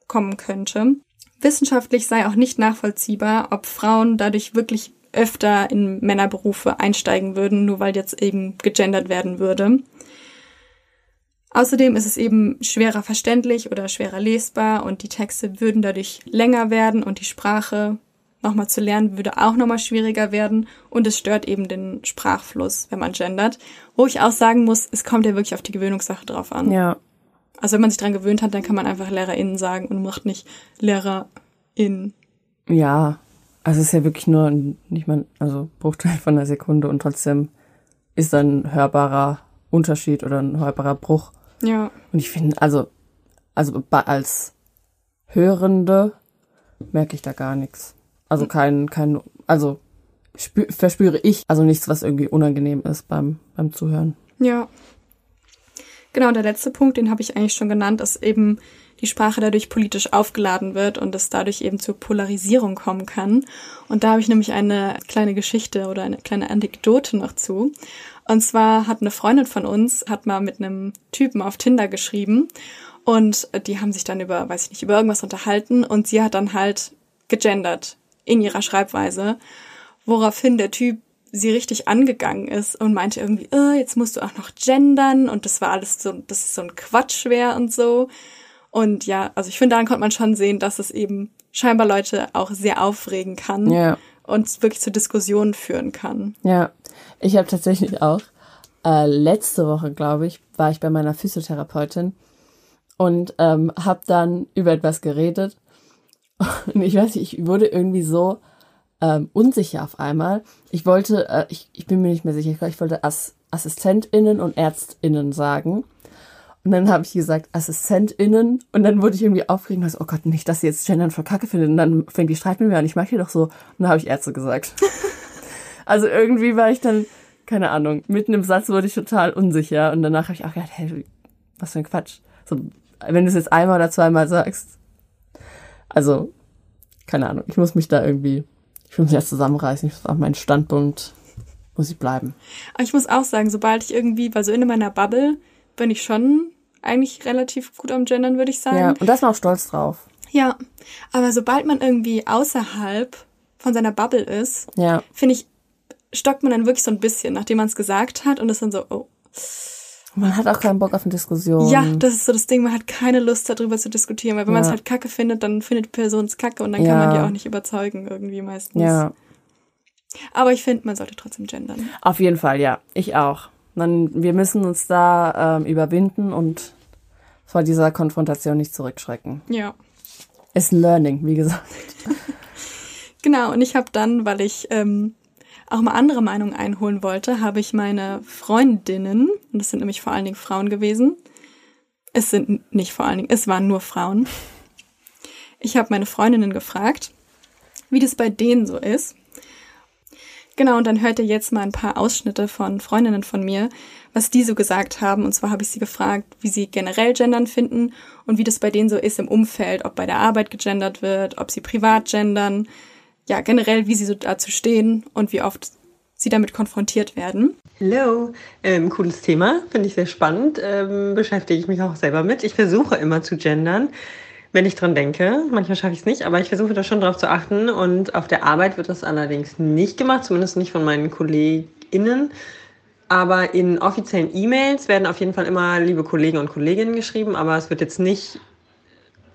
kommen könnte. Wissenschaftlich sei auch nicht nachvollziehbar, ob Frauen dadurch wirklich öfter in Männerberufe einsteigen würden, nur weil jetzt eben gegendert werden würde. Außerdem ist es eben schwerer verständlich oder schwerer lesbar und die Texte würden dadurch länger werden und die Sprache nochmal zu lernen würde auch nochmal schwieriger werden und es stört eben den Sprachfluss, wenn man gendert. Wo ich auch sagen muss, es kommt ja wirklich auf die Gewöhnungssache drauf an. Ja. Also wenn man sich dran gewöhnt hat, dann kann man einfach LehrerInnen sagen und macht nicht LehrerInnen. Ja. Also es ist ja wirklich nur ein, nicht mal, also Bruchteil von einer Sekunde und trotzdem ist dann ein hörbarer Unterschied oder ein hörbarer Bruch. Ja. Und ich finde, also, also als Hörende merke ich da gar nichts. Also kein, kein, also spü verspüre ich also nichts, was irgendwie unangenehm ist beim, beim Zuhören. Ja. Genau, der letzte Punkt, den habe ich eigentlich schon genannt, ist eben die Sprache dadurch politisch aufgeladen wird und es dadurch eben zur Polarisierung kommen kann. Und da habe ich nämlich eine kleine Geschichte oder eine kleine Anekdote noch zu. Und zwar hat eine Freundin von uns, hat mal mit einem Typen auf Tinder geschrieben und die haben sich dann über, weiß ich nicht, über irgendwas unterhalten und sie hat dann halt gegendert in ihrer Schreibweise, woraufhin der Typ sie richtig angegangen ist und meinte irgendwie, äh, jetzt musst du auch noch gendern und das war alles so, das ist so ein Quatsch wäre und so. Und ja, also ich finde, daran konnte man schon sehen, dass es eben scheinbar Leute auch sehr aufregen kann Ja. und wirklich zu Diskussionen führen kann. Ja, ich habe tatsächlich auch äh, letzte Woche, glaube ich, war ich bei meiner Physiotherapeutin und ähm, habe dann über etwas geredet. Und ich weiß nicht, ich wurde irgendwie so ähm, unsicher auf einmal. Ich wollte, äh, ich, ich bin mir nicht mehr sicher, ich, glaube, ich wollte Ass AssistentInnen und ÄrztInnen sagen. Und dann habe ich gesagt, AssistentInnen. Und dann wurde ich irgendwie aufgeregt und so, oh Gott, nicht, dass sie jetzt Gendern für Kacke findet. Und dann fängt die Streit mit mir an, ich mag die doch so. Und dann habe ich Ärzte gesagt. also irgendwie war ich dann, keine Ahnung, mitten im Satz wurde ich total unsicher. Und danach habe ich auch gedacht, hey, was für ein Quatsch. So, wenn du es jetzt einmal oder zweimal sagst. Also, keine Ahnung, ich muss mich da irgendwie, ich muss mich erst zusammenreißen. Ich muss auf meinen Standpunkt, muss ich bleiben. Aber ich muss auch sagen, sobald ich irgendwie, weil so in meiner Bubble bin ich schon eigentlich relativ gut am Gendern, würde ich sagen. Ja, und da ist man auch stolz drauf. Ja, aber sobald man irgendwie außerhalb von seiner Bubble ist, Ja. finde ich, stockt man dann wirklich so ein bisschen, nachdem man es gesagt hat und ist dann so, oh. Man hat auch keinen Bock auf eine Diskussion. Ja, das ist so das Ding, man hat keine Lust darüber zu diskutieren, weil wenn man es Ja. halt kacke findet, dann findet die Person es kacke und dann Ja. kann man die auch nicht überzeugen irgendwie meistens. Ja, Aber ich finde, man sollte trotzdem gendern. auf jeden Fall, ja. Ich auch. Dann, wir müssen uns da ähm, überwinden und vor dieser Konfrontation nicht zurückschrecken. Ja. Ist ein Learning, wie gesagt. Genau, und ich habe dann, weil ich ähm, auch mal andere Meinungen einholen wollte, habe ich meine Freundinnen, und das sind nämlich vor allen Dingen Frauen gewesen, es sind nicht vor allen Dingen, es waren nur Frauen. Ich habe meine Freundinnen gefragt, wie das bei denen so ist. Genau, und dann hört ihr jetzt mal ein paar Ausschnitte von Freundinnen von mir, was die so gesagt haben. Und zwar habe ich sie gefragt, wie sie generell gendern finden und wie das bei denen so ist im Umfeld, ob bei der Arbeit gegendert wird, ob sie privat gendern, ja, generell, wie sie so dazu stehen und wie oft sie damit konfrontiert werden. Hallo, ähm, cooles Thema, finde ich sehr spannend, ähm, beschäftige ich mich auch selber mit. Ich versuche immer zu gendern, wenn ich dran denke. Manchmal schaffe ich es nicht, aber ich versuche da schon drauf zu achten und auf der Arbeit wird das allerdings nicht gemacht, zumindest nicht von meinen KollegInnen. Aber in offiziellen E-Mails werden auf jeden Fall immer liebe Kollegen und Kolleginnen geschrieben, aber es wird jetzt nicht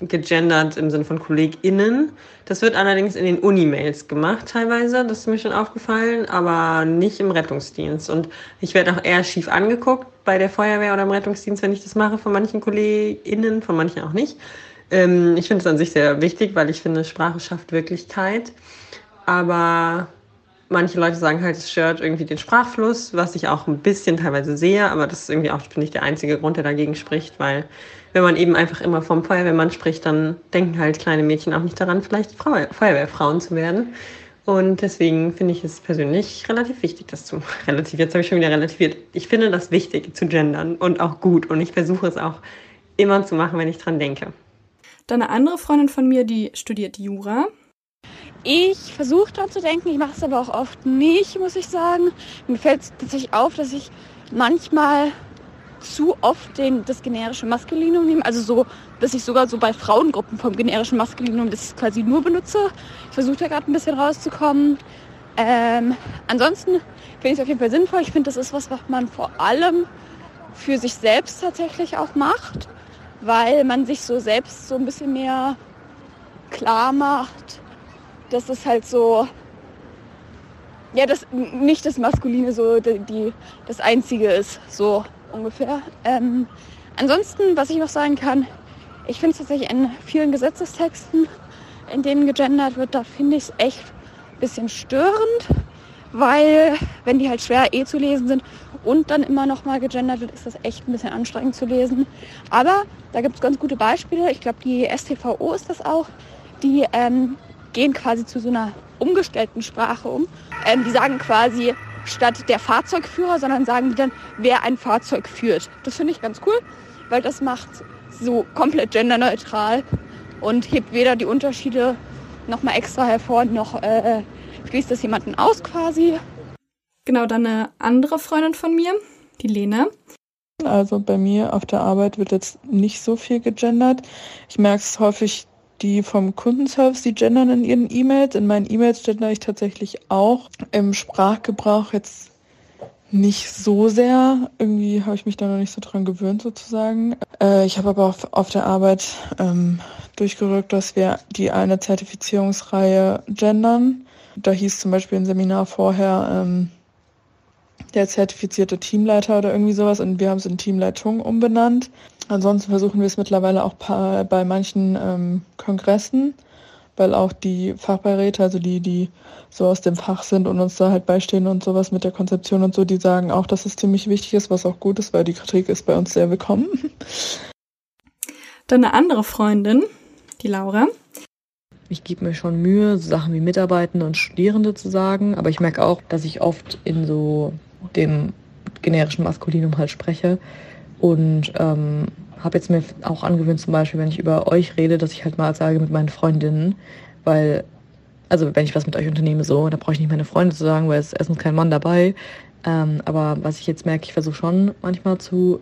gegendert im Sinne von KollegInnen. Das wird allerdings in den Uni-Mails gemacht teilweise, das ist mir schon aufgefallen, aber nicht im Rettungsdienst. Und ich werde auch eher schief angeguckt bei der Feuerwehr oder im Rettungsdienst, wenn ich das mache, von manchen KollegInnen, von manchen auch nicht. Ähm, ich finde es an sich sehr wichtig, weil ich finde, Sprache schafft Wirklichkeit. Aber manche Leute sagen halt, es stört irgendwie den Sprachfluss, was ich auch ein bisschen teilweise sehe, aber das ist irgendwie auch, finde ich, der einzige Grund, der dagegen spricht, weil wenn man eben einfach immer vom Feuerwehrmann spricht, dann denken halt kleine Mädchen auch nicht daran, vielleicht Frau Feuerwehrfrauen zu werden. Und deswegen finde ich es persönlich relativ wichtig, das zu relativ. Jetzt habe ich schon wieder relativiert. Ich finde das wichtig zu gendern und auch gut. Und ich versuche es auch immer zu machen, wenn ich dran denke. Dann eine andere Freundin von mir, die studiert Jura. Ich versuche dran zu denken, ich mache es aber auch oft nicht, muss ich sagen. Mir fällt es tatsächlich auf, dass ich manchmal zu oft den, das generische Maskulinum nehme. Also so, dass ich sogar so bei Frauengruppen vom generischen Maskulinum das quasi nur benutze. Ich versuche da gerade ein bisschen rauszukommen. Ähm, ansonsten finde ich es auf jeden Fall sinnvoll. Ich finde, das ist was, was man vor allem für sich selbst tatsächlich auch macht, weil man sich so selbst so ein bisschen mehr klar macht, dass es halt so, ja, das nicht das Maskuline so die, die das Einzige ist, so ungefähr. Ähm, ansonsten, was ich noch sagen kann, ich finde es tatsächlich in vielen Gesetzestexten, in denen gegendert wird, da finde ich es echt ein bisschen störend, weil wenn die halt schwer eh zu lesen sind und dann immer noch mal gegendert wird, ist das echt ein bisschen anstrengend zu lesen. Aber da gibt es ganz gute Beispiele. Ich glaube, die STVO ist das auch. Die ähm, gehen quasi zu so einer umgestellten Sprache um. Ähm, die sagen quasi statt der Fahrzeugführer, sondern sagen die dann, wer ein Fahrzeug führt. Das finde ich ganz cool, weil das macht so komplett genderneutral und hebt weder die Unterschiede nochmal extra hervor, noch äh, schließt das jemanden aus quasi. Genau, dann eine andere Freundin von mir, die Lena. Also bei mir auf der Arbeit wird jetzt nicht so viel gegendert. Ich merke es häufig, die vom Kundenservice, die gendern in ihren E-Mails. In meinen E-Mails gendere ich tatsächlich auch. Im Sprachgebrauch jetzt nicht so sehr. Irgendwie habe ich mich da noch nicht so dran gewöhnt sozusagen. Äh, ich habe aber auch auf der Arbeit ähm, durchgerückt, dass wir die eine Zertifizierungsreihe gendern. Da hieß zum Beispiel ein Seminar vorher, ähm, der zertifizierte Teamleiter oder irgendwie sowas und wir haben es in Teamleitung umbenannt. Ansonsten versuchen wir es mittlerweile auch bei manchen ähm, Kongressen, weil auch die Fachbeiräte, also die, die so aus dem Fach sind und uns da halt beistehen und sowas mit der Konzeption und so, die sagen auch, dass es ziemlich wichtig ist, was auch gut ist, weil die Kritik ist bei uns sehr willkommen. Dann eine andere Freundin, die Laura. Ich gebe mir schon Mühe, so Sachen wie Mitarbeitende und Studierende zu sagen, aber ich merke auch, dass ich oft in so dem generischen Maskulinum halt spreche und ähm, habe jetzt mir auch angewöhnt, zum Beispiel, wenn ich über euch rede, dass ich halt mal sage mit meinen Freundinnen, weil, also wenn ich was mit euch unternehme, so, da brauche ich nicht meine Freunde zu sagen, weil es ist erstens kein Mann dabei. Ähm, aber was ich jetzt merke, ich versuche schon manchmal zu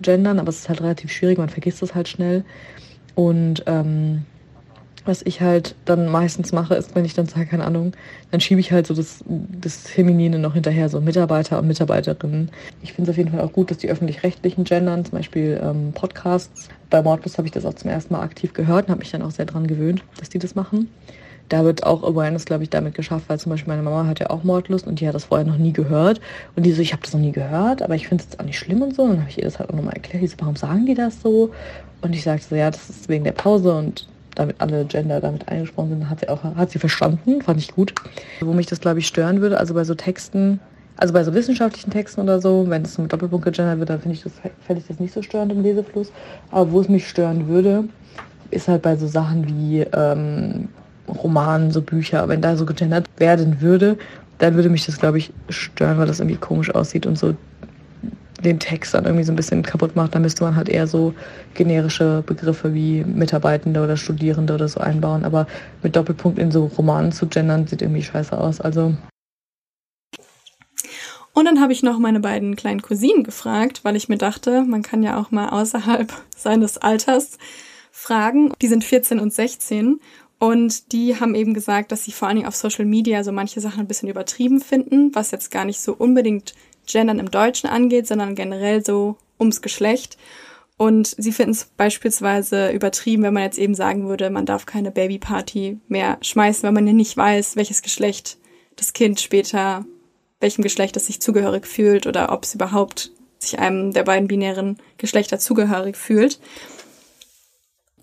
gendern, aber es ist halt relativ schwierig, man vergisst das halt schnell. Und ähm, was ich halt dann meistens mache, ist, wenn ich dann sage, keine Ahnung, dann schiebe ich halt so das, das Feminine noch hinterher, so Mitarbeiter und Mitarbeiterinnen. Ich finde es auf jeden Fall auch gut, dass die öffentlich-rechtlichen gendern, zum Beispiel ähm, Podcasts. Bei Mordlust habe ich das auch zum ersten Mal aktiv gehört und habe mich dann auch sehr dran gewöhnt, dass die das machen. Da wird auch Awareness, glaube ich, damit geschafft, weil zum Beispiel meine Mama hat ja auch Mordlust und die hat das vorher noch nie gehört. Und die so, ich habe das noch nie gehört, aber ich finde es jetzt auch nicht schlimm und so. Und dann habe ich ihr das halt auch nochmal erklärt. Die so, warum sagen die das so? Und ich sagte so, ja, das ist wegen der Pause und damit alle Gender damit eingesprochen sind, hat sie auch hat sie verstanden, fand ich gut. Wo mich das glaube ich stören würde, also bei so Texten, also bei so wissenschaftlichen Texten oder so, wenn es mit Doppelpunkt gegendert wird, dann finde ich das fände ich das nicht so störend im Lesefluss. Aber wo es mich stören würde, ist halt bei so Sachen wie ähm, Romanen, so Bücher, wenn da so gegendert werden würde, dann würde mich das glaube ich stören, weil das irgendwie komisch aussieht und so den Text dann irgendwie so ein bisschen kaputt macht, dann müsste man halt eher so generische Begriffe wie Mitarbeitende oder Studierende oder so einbauen. Aber mit Doppelpunkt in so Romanen zu gendern, sieht irgendwie scheiße aus. Also. Und dann habe ich noch meine beiden kleinen Cousinen gefragt, weil ich mir dachte, man kann ja auch mal außerhalb seines Alters fragen. Die sind 14 und 16 und die haben eben gesagt, dass sie vor allen Dingen auf Social Media so manche Sachen ein bisschen übertrieben finden, was jetzt gar nicht so unbedingt Gendern im Deutschen angeht, sondern generell so ums Geschlecht. Und sie finden es beispielsweise übertrieben, wenn man jetzt eben sagen würde, man darf keine Babyparty mehr schmeißen, weil man ja nicht weiß, welches Geschlecht das Kind später, welchem Geschlecht es sich zugehörig fühlt oder ob es überhaupt sich einem der beiden binären Geschlechter zugehörig fühlt.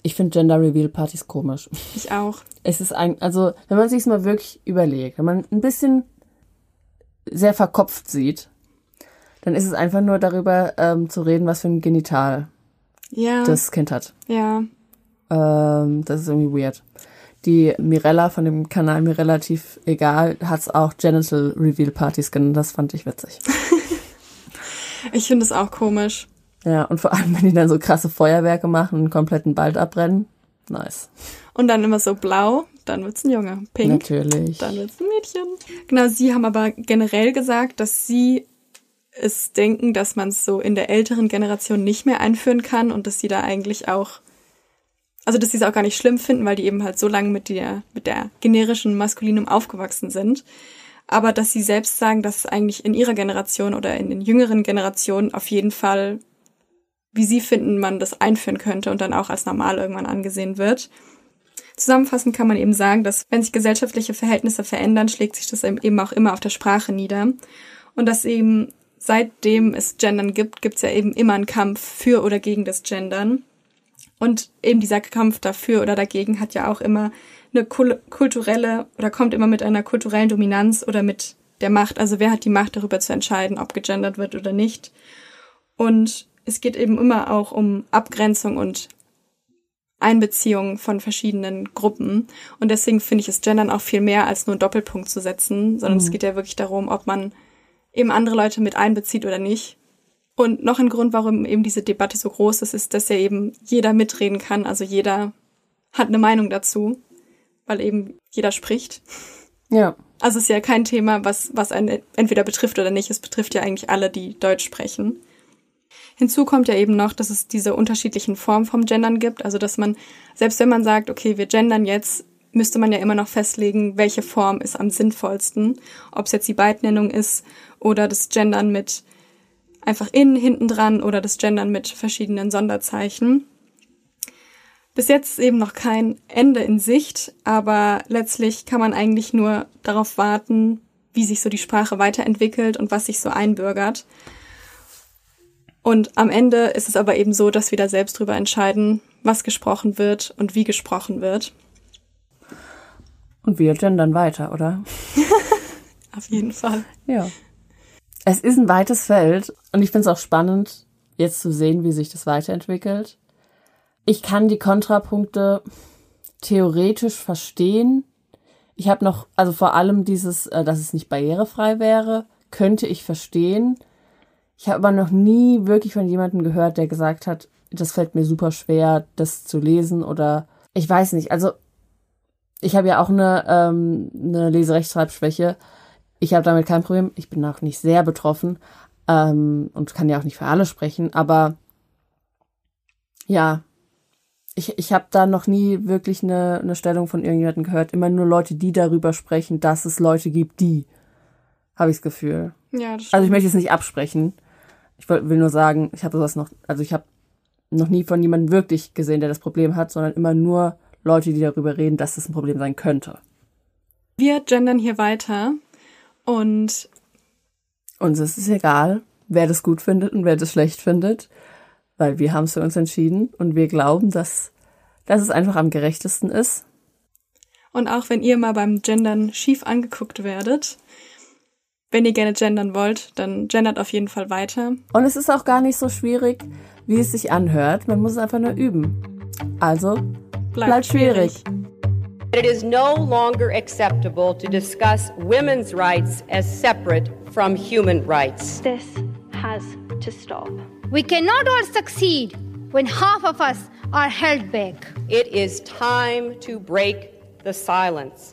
Ich finde Gender Reveal Partys komisch. Ich auch. Es ist ein, also, wenn man sich mal wirklich überlegt, wenn man ein bisschen sehr verkopft sieht, dann ist es einfach nur darüber ähm, zu reden, was für ein Genital ja. das Kind hat. Ja. Ähm, das ist irgendwie weird. Die Mirella von dem Kanal mir relativ egal hat es auch Genital Reveal Partys genannt. Das fand ich witzig. ich finde es auch komisch. Ja, und vor allem, wenn die dann so krasse Feuerwerke machen und einen kompletten Wald abbrennen. Nice. Und dann immer so blau, dann wird's ein Junge. Pink. Natürlich. Dann wird's ein Mädchen. Genau, sie haben aber generell gesagt, dass sie es denken, dass man es so in der älteren Generation nicht mehr einführen kann und dass sie da eigentlich auch, also dass sie es auch gar nicht schlimm finden, weil die eben halt so lange mit der, mit der generischen Maskulinum aufgewachsen sind. Aber dass sie selbst sagen, dass es eigentlich in ihrer Generation oder in den jüngeren Generationen auf jeden Fall, wie sie finden, man das einführen könnte und dann auch als normal irgendwann angesehen wird. Zusammenfassend kann man eben sagen, dass wenn sich gesellschaftliche Verhältnisse verändern, schlägt sich das eben auch immer auf der Sprache nieder. Und dass eben seitdem es Gendern gibt, gibt es ja eben immer einen Kampf für oder gegen das Gendern. Und eben dieser Kampf dafür oder dagegen hat ja auch immer eine kulturelle oder kommt immer mit einer kulturellen Dominanz oder mit der Macht. Also wer hat die Macht darüber zu entscheiden, ob gegendert wird oder nicht. Und es geht eben immer auch um Abgrenzung und Einbeziehung von verschiedenen Gruppen. Und deswegen finde ich es Gendern auch viel mehr als nur einen Doppelpunkt zu setzen, sondern mhm. es geht ja wirklich darum, ob man eben andere Leute mit einbezieht oder nicht. Und noch ein Grund, warum eben diese Debatte so groß ist, ist, dass ja eben jeder mitreden kann. Also jeder hat eine Meinung dazu, weil eben jeder spricht. Ja. Also es ist ja kein Thema, was, was einen entweder betrifft oder nicht. Es betrifft ja eigentlich alle, die Deutsch sprechen. Hinzu kommt ja eben noch, dass es diese unterschiedlichen Formen vom Gendern gibt. Also dass man, selbst wenn man sagt, okay, wir gendern jetzt, müsste man ja immer noch festlegen, welche Form ist am sinnvollsten. Ob es jetzt die Beidnennung ist oder das Gendern mit einfach in hinten dran oder das Gendern mit verschiedenen Sonderzeichen. Bis jetzt eben noch kein Ende in Sicht, aber letztlich kann man eigentlich nur darauf warten, wie sich so die Sprache weiterentwickelt und was sich so einbürgert. Und am Ende ist es aber eben so, dass wir da selbst drüber entscheiden, was gesprochen wird und wie gesprochen wird. Und wir gendern weiter, oder? Auf jeden Fall. Ja. Es ist ein weites Feld und ich finde es auch spannend, jetzt zu sehen, wie sich das weiterentwickelt. Ich kann die Kontrapunkte theoretisch verstehen. Ich habe noch, also vor allem dieses, äh, dass es nicht barrierefrei wäre, könnte ich verstehen. Ich habe aber noch nie wirklich von jemandem gehört, der gesagt hat, das fällt mir super schwer, das zu lesen oder ich weiß nicht. Also ich habe ja auch eine, ähm, eine Leserechtschreibschwäche. Ich habe damit kein Problem. Ich bin auch nicht sehr betroffen ähm, und kann ja auch nicht für alle sprechen. Aber ja, ich, ich habe da noch nie wirklich eine, eine Stellung von irgendjemandem gehört. Immer nur Leute, die darüber sprechen, dass es Leute gibt, die. Habe ich das Gefühl. Ja, das Also ich möchte es nicht absprechen. Ich will will nur sagen, ich habe sowas noch, also ich habe noch nie von jemandem wirklich gesehen, der das Problem hat, sondern immer nur Leute, die darüber reden, dass das ein Problem sein könnte. Wir gendern hier weiter und Uns ist es egal, wer das gut findet und wer das schlecht findet, weil wir haben es für uns entschieden und wir glauben, dass, dass es einfach am gerechtesten ist. Und auch wenn ihr mal beim Gendern schief angeguckt werdet, wenn ihr gerne gendern wollt, dann gendert auf jeden Fall weiter. Und es ist auch gar nicht so schwierig, wie es sich anhört. Man muss es einfach nur üben. Also, bleibt, schwierig. It is no longer acceptable to discuss women's rights as separate from human rights. This has to stop. We cannot all succeed when half of us are held back. It is time to break the silence.